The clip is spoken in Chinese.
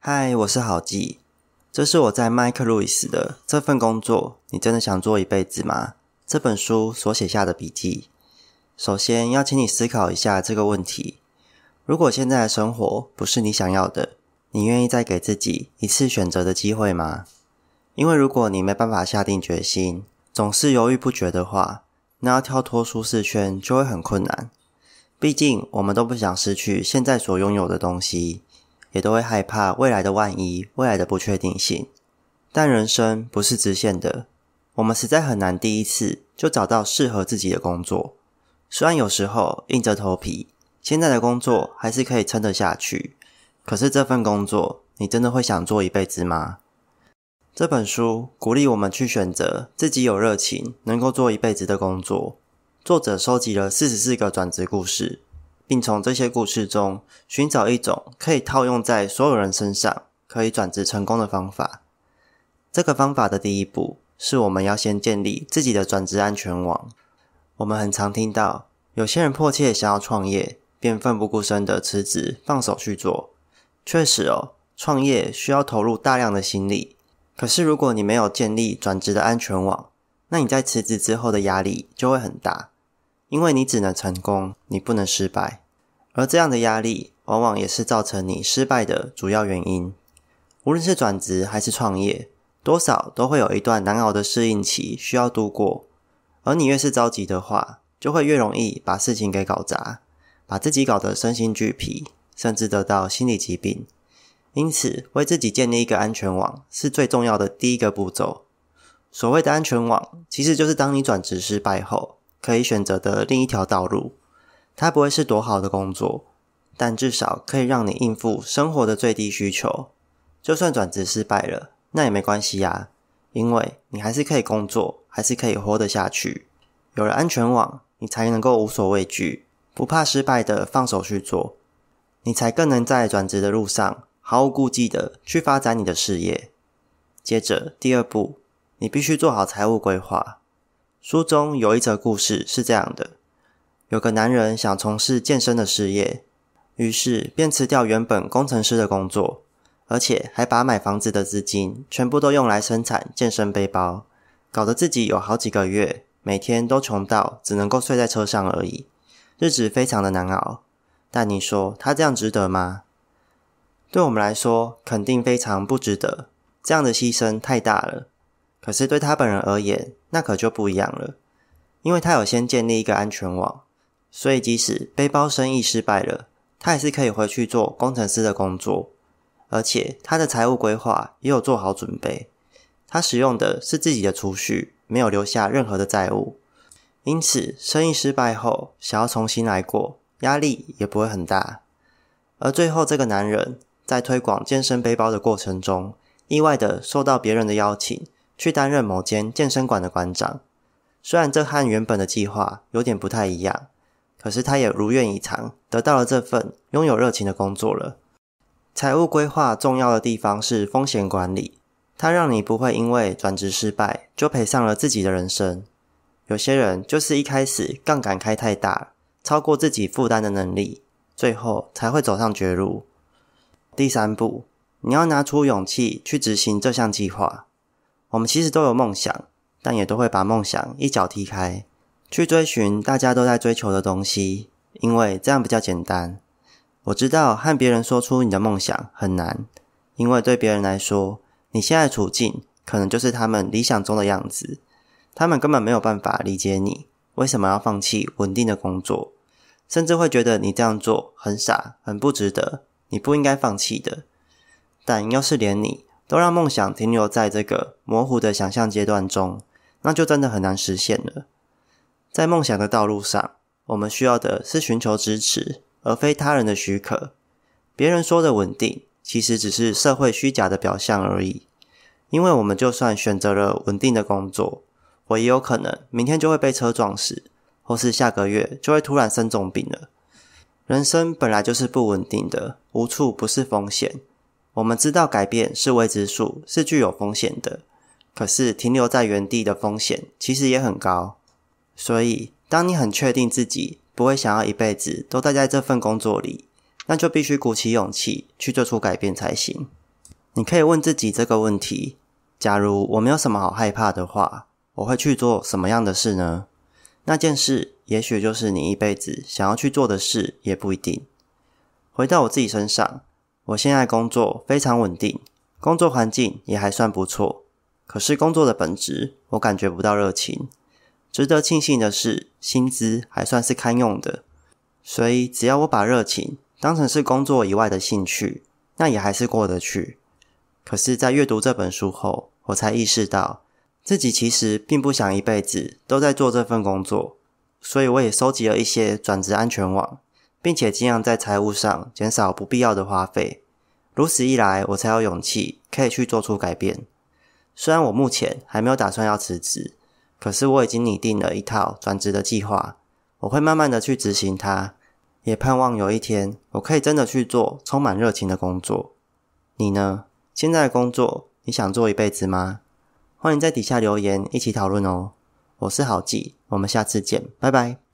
嗨，我是郝记，这是我在麦克路易斯的这份工作，你真的想做一辈子吗？这本书所写下的笔记。首先要请你思考一下这个问题：如果现在的生活不是你想要的，你愿意再给自己一次选择的机会吗？因为如果你没办法下定决心，总是犹豫不决的话，那要跳脱舒适圈就会很困难。毕竟我们都不想失去现在所拥有的东西，也都会害怕未来的万一、未来的不确定性。但人生不是直线的，我们实在很难第一次就找到适合自己的工作。虽然有时候硬着头皮，现在的工作还是可以撑得下去，可是这份工作，你真的会想做一辈子吗？这本书鼓励我们去选择自己有热情、能够做一辈子的工作。作者收集了四十四个转职故事，并从这些故事中寻找一种可以套用在所有人身上、可以转职成功的方法。这个方法的第一步是我们要先建立自己的转职安全网。我们很常听到有些人迫切想要创业，便奋不顾身的辞职，放手去做。确实哦，创业需要投入大量的心力。可是，如果你没有建立转职的安全网，那你在辞职之后的压力就会很大，因为你只能成功，你不能失败。而这样的压力，往往也是造成你失败的主要原因。无论是转职还是创业，多少都会有一段难熬的适应期需要度过。而你越是着急的话，就会越容易把事情给搞砸，把自己搞得身心俱疲，甚至得到心理疾病。因此，为自己建立一个安全网是最重要的第一个步骤。所谓的安全网，其实就是当你转职失败后，可以选择的另一条道路。它不会是多好的工作，但至少可以让你应付生活的最低需求。就算转职失败了，那也没关系呀，因为你还是可以工作，还是可以活得下去。有了安全网，你才能够无所畏惧，不怕失败的放手去做，你才更能在转职的路上。毫无顾忌的去发展你的事业。接着，第二步，你必须做好财务规划。书中有一则故事是这样的：有个男人想从事健身的事业，于是便辞掉原本工程师的工作，而且还把买房子的资金全部都用来生产健身背包，搞得自己有好几个月每天都穷到只能够睡在车上而已，日子非常的难熬。但你说他这样值得吗？对我们来说，肯定非常不值得。这样的牺牲太大了。可是对他本人而言，那可就不一样了。因为他有先建立一个安全网，所以即使背包生意失败了，他还是可以回去做工程师的工作。而且他的财务规划也有做好准备。他使用的是自己的储蓄，没有留下任何的债务。因此，生意失败后想要重新来过，压力也不会很大。而最后，这个男人。在推广健身背包的过程中，意外的受到别人的邀请，去担任某间健身馆的馆长。虽然这和原本的计划有点不太一样，可是他也如愿以偿，得到了这份拥有热情的工作了。财务规划重要的地方是风险管理，它让你不会因为转职失败就赔上了自己的人生。有些人就是一开始杠杆开太大，超过自己负担的能力，最后才会走上绝路。第三步，你要拿出勇气去执行这项计划。我们其实都有梦想，但也都会把梦想一脚踢开，去追寻大家都在追求的东西，因为这样比较简单。我知道和别人说出你的梦想很难，因为对别人来说，你现在处境可能就是他们理想中的样子，他们根本没有办法理解你为什么要放弃稳定的工作，甚至会觉得你这样做很傻，很不值得。你不应该放弃的，但要是连你都让梦想停留在这个模糊的想象阶段中，那就真的很难实现了。在梦想的道路上，我们需要的是寻求支持，而非他人的许可。别人说的稳定，其实只是社会虚假的表象而已。因为我们就算选择了稳定的工作，我也有可能明天就会被车撞死，或是下个月就会突然生重病了。人生本来就是不稳定的，无处不是风险。我们知道改变是未知数，是具有风险的。可是停留在原地的风险其实也很高。所以，当你很确定自己不会想要一辈子都待在这份工作里，那就必须鼓起勇气去做出改变才行。你可以问自己这个问题：假如我没有什么好害怕的话，我会去做什么样的事呢？那件事也许就是你一辈子想要去做的事，也不一定。回到我自己身上，我现在工作非常稳定，工作环境也还算不错。可是工作的本质，我感觉不到热情。值得庆幸的是，薪资还算是堪用的。所以，只要我把热情当成是工作以外的兴趣，那也还是过得去。可是，在阅读这本书后，我才意识到，自己其实并不想一辈子都在做这份工作。所以，我也收集了一些转职安全网，并且尽量在财务上减少不必要的花费。如此一来，我才有勇气可以去做出改变。虽然我目前还没有打算要辞职，可是我已经拟定了一套转职的计划，我会慢慢的去执行它，也盼望有一天我可以真的去做充满热情的工作。你呢？现在的工作你想做一辈子吗？欢迎在底下留言一起讨论哦。我是郝记，我们下次见，拜拜。